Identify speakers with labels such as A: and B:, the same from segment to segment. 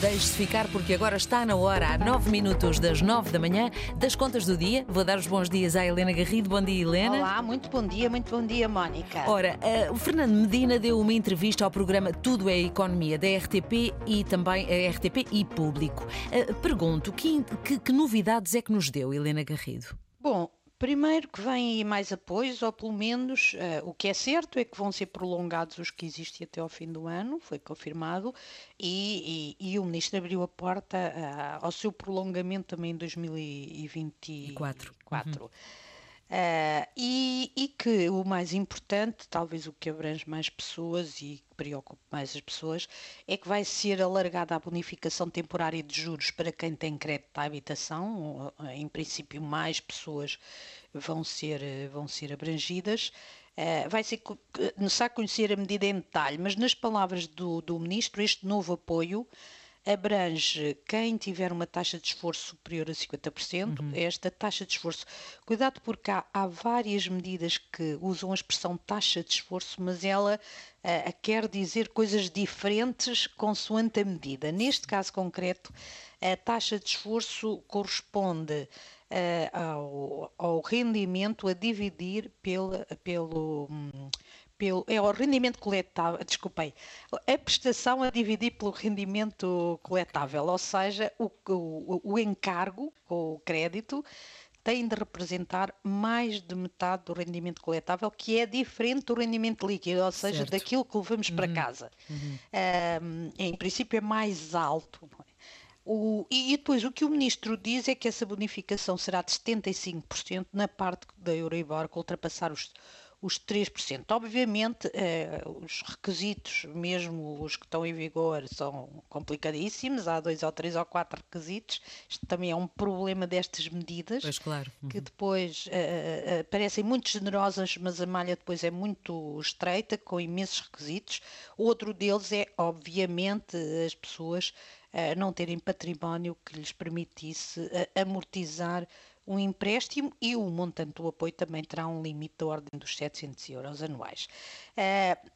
A: Deixe-se ficar porque agora está na hora, há 9 minutos das 9 da manhã, das contas do dia. Vou dar os bons dias à Helena Garrido. Bom dia, Helena.
B: Olá, muito bom dia, muito bom dia, Mónica.
A: Ora, uh, o Fernando Medina deu uma entrevista ao programa Tudo é Economia da RTP e também a RTP e Público. Uh, pergunto, que, que, que novidades é que nos deu, Helena Garrido?
B: Bom, Primeiro que vem aí mais apoios, ou pelo menos uh, o que é certo é que vão ser prolongados os que existem até ao fim do ano, foi confirmado, e, e, e o Ministro abriu a porta uh, ao seu prolongamento também em 2024. Uhum. Uh, e, e, que o mais importante, talvez o que abrange mais pessoas e que preocupa mais as pessoas, é que vai ser alargada a bonificação temporária de juros para quem tem crédito à habitação. Em princípio, mais pessoas vão ser, vão ser abrangidas. Uh, vai ser necessário conhecer a medida em detalhe, mas nas palavras do, do Ministro, este novo apoio abrange quem tiver uma taxa de esforço superior a 50%. Uhum. Esta taxa de esforço, cuidado porque há, há, várias medidas que usam a expressão taxa de esforço, mas ela uh, quer dizer coisas diferentes consoante a medida. Neste caso concreto, a taxa de esforço corresponde uh, ao, ao, rendimento a dividir pela, pelo. Um, pelo, é o rendimento coletável, desculpei, a prestação a dividir pelo rendimento coletável, ou seja, o, o, o encargo, o crédito, tem de representar mais de metade do rendimento coletável, que é diferente do rendimento líquido, ou seja, certo. daquilo que levamos uhum. para casa. Uhum. Um, em princípio é mais alto. É? O, e depois o que o ministro diz é que essa bonificação será de 75% na parte da Euribor que ultrapassar os os 3%. Obviamente, eh, os requisitos, mesmo os que estão em vigor, são complicadíssimos, há dois ou três ou quatro requisitos. Isto também é um problema destas medidas,
A: pois claro.
B: Uhum. que depois eh, eh, parecem muito generosas, mas a malha depois é muito estreita, com imensos requisitos. Outro deles é, obviamente, as pessoas não terem património que lhes permitisse amortizar um empréstimo e o montante do apoio também terá um limite da ordem dos 700 euros anuais. Uh,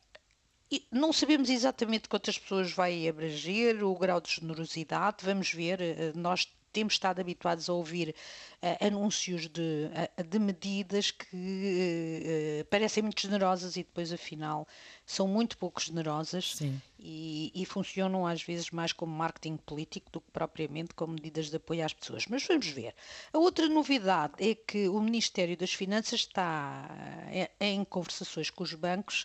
B: não sabemos exatamente quantas pessoas vai abranger, o grau de generosidade, vamos ver, eh, nós temos estado habituados a ouvir uh, anúncios de, uh, de, medidas que uh, parecem muito generosas e depois, afinal, são muito pouco generosas e, e, funcionam às vezes mais como marketing político do que propriamente como medidas de apoio às pessoas. Mas vamos ver. A outra novidade é que o Ministério das Finanças está em conversações com os bancos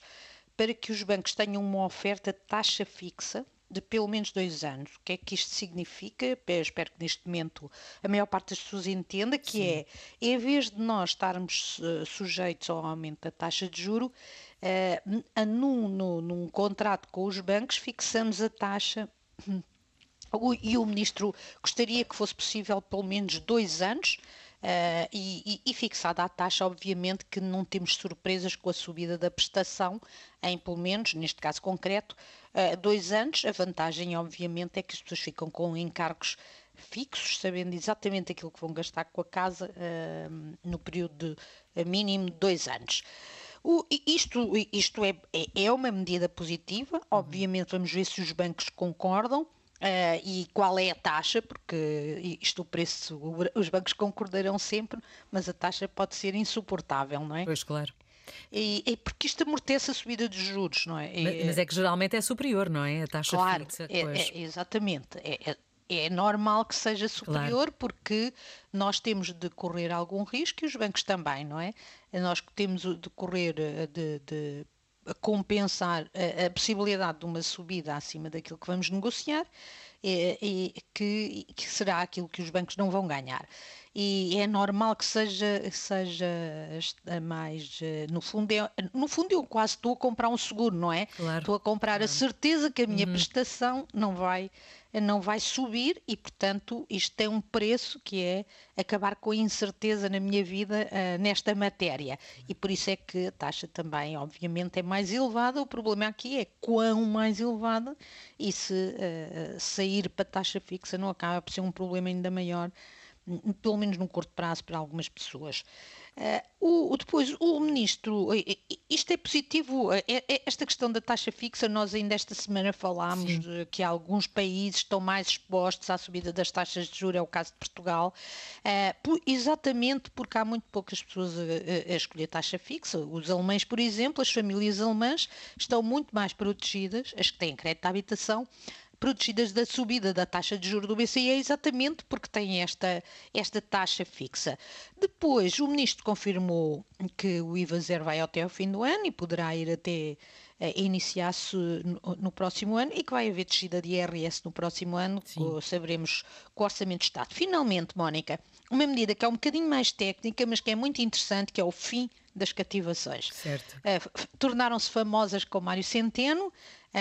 B: para que os bancos tenham uma oferta de taxa fixa de pelo menos dois anos. O que é que isto significa? Eu espero que neste momento a maior parte das pessoas entenda que Sim. é, em vez de nós estarmos uh, sujeitos ao aumento da taxa de juro, uh, num, num, num contrato com os bancos fixamos a taxa e o ministro gostaria que fosse possível pelo menos dois anos Uh, e, e, fixada a taxa, obviamente que não temos surpresas com a subida da prestação em, pelo menos, neste caso concreto, uh, dois anos. A vantagem, obviamente, é que as pessoas ficam com encargos fixos, sabendo exatamente aquilo que vão gastar com a casa uh, no período de mínimo de dois anos. O, isto isto é, é, é, uma medida positiva, uhum. obviamente vamos ver se os bancos concordam, Uh, e qual é a taxa, porque isto o preço, os bancos concordarão sempre, mas a taxa pode ser insuportável, não é?
A: Pois, claro.
B: E, e porque isto amortece a subida dos juros, não é?
A: Mas, mas, é que geralmente é superior, não é? A taxa
B: claro,
A: fixa.
B: É, é, exatamente. É, é, é normal que seja superior claro. porque nós temos de correr algum risco e os bancos também, não é? Nós temos de correr eh, de, de compensar a, a, possibilidade de uma subida acima daquilo que vamos negociar, e, e que, que, será aquilo que os bancos não vão ganhar. E é normal que seja, seja mais, eh, no fundo, é, no fundo eu quase estou a comprar um seguro, não é?
A: Claro,
B: estou a comprar
A: claro.
B: a certeza que a minha uhum. prestação não vai não vai subir e, portanto, isto tem um preço que é acabar com a incerteza na minha vida uh, nesta matéria. E por isso é que a taxa também, obviamente, é mais elevada. O problema aqui é quão mais elevada e se uh, sair para taxa fixa não acaba por ser um problema ainda maior, pelo menos no curto prazo, para algumas pessoas. Uh, o, depois, o ministro, isto é positivo, é, é, esta questão da taxa fixa, nós ainda esta semana falámos de, que alguns países estão mais expostos à subida das taxas de juros, é o caso de Portugal, uh, por, exatamente porque há muito poucas pessoas a, a, escolher taxa fixa. Os alemães, por exemplo, as famílias alemãs estão muito mais protegidas, as que têm crédito de habitação, protegidas da subida da taxa de juros do BCE exatamente porque tem esta, esta taxa fixa. Depois, o ministro confirmou que o IVA zero vai até ao fim do ano e poderá ir até uh, iniciar-se no, no, próximo ano e que vai haver descida de IRS no próximo ano, com, saberemos com o Orçamento de Estado. Finalmente, Mónica, uma medida que é um bocadinho mais técnica, mas que é muito interessante, que é o fim das cativações.
A: Uh,
B: Tornaram-se famosas com Mário Centeno,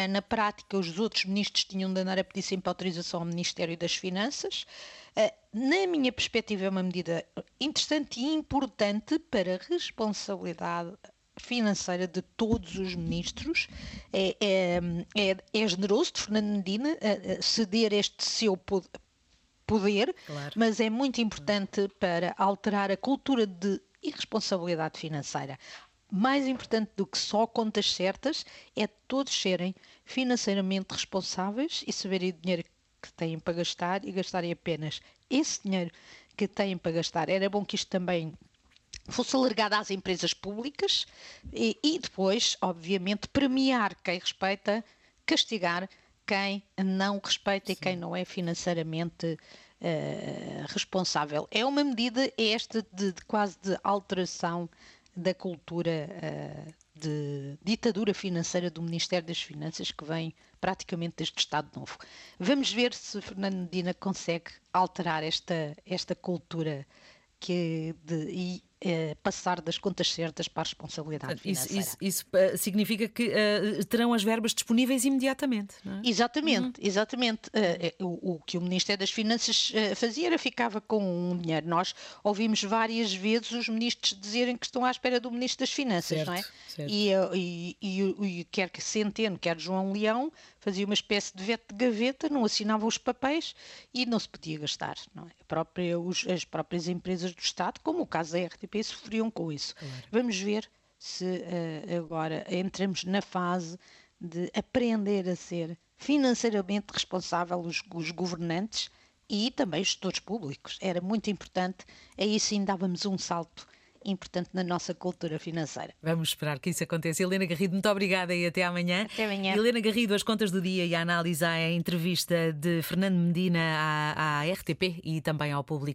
B: na prática, os outros ministros tinham de andar a pedir sempre autorização ao Ministério das Finanças. Ah, na minha perspectiva, é uma medida interessante e importante para a responsabilidade financeira de todos os ministros. É, é, é, é generoso de Fernando Medina ceder este seu poder,
A: claro.
B: mas é muito importante para alterar a cultura de irresponsabilidade financeira mais importante do que só contas certas é todos serem financeiramente responsáveis e saberem o dinheiro que têm para gastar e gastarem apenas esse dinheiro que têm para gastar. Era bom que isto também fosse alargado às empresas públicas e, e depois, obviamente, premiar quem respeita, castigar quem não respeita Sim. e quem não é financeiramente uh, responsável. É uma medida esta de, de quase de alteração da cultura uh, de ditadura financeira do Ministério das Finanças que vem praticamente desde o Estado Novo. Vamos ver se Fernando Medina consegue alterar esta, esta cultura que de, e eh, passar das contas certas para a responsabilidade financeira.
A: Isso, isso, isso uh, significa que uh, terão as verbas disponíveis imediatamente, é?
B: Exatamente, uhum. exatamente. Uh, o, o, que o Ministério das Finanças fazia era ficava com um dinheiro. Nós ouvimos várias vezes os ministros dizerem que estão à espera do Ministro das Finanças,
A: certo,
B: não é?
A: Certo.
B: E, e, e, e quer que Centeno, quer João Leão, fazia uma espécie de veto de gaveta, não assinava os papéis e não se podia gastar. É? própria, os, as próprias empresas do Estado, como o caso da RTP, sofriam com isso.
A: Claro.
B: Vamos ver se uh, agora entramos na fase de aprender a ser financeiramente responsável os, os governantes e também os gestores públicos. Era muito importante, aí sim dávamos um salto importante na nossa cultura financeira.
A: Vamos esperar que isso aconteça. Helena Garrido, muito obrigada e até amanhã.
B: Até amanhã.
A: Helena Garrido, as contas do dia e a análise à entrevista de Fernando Medina à, à RTP e também ao público.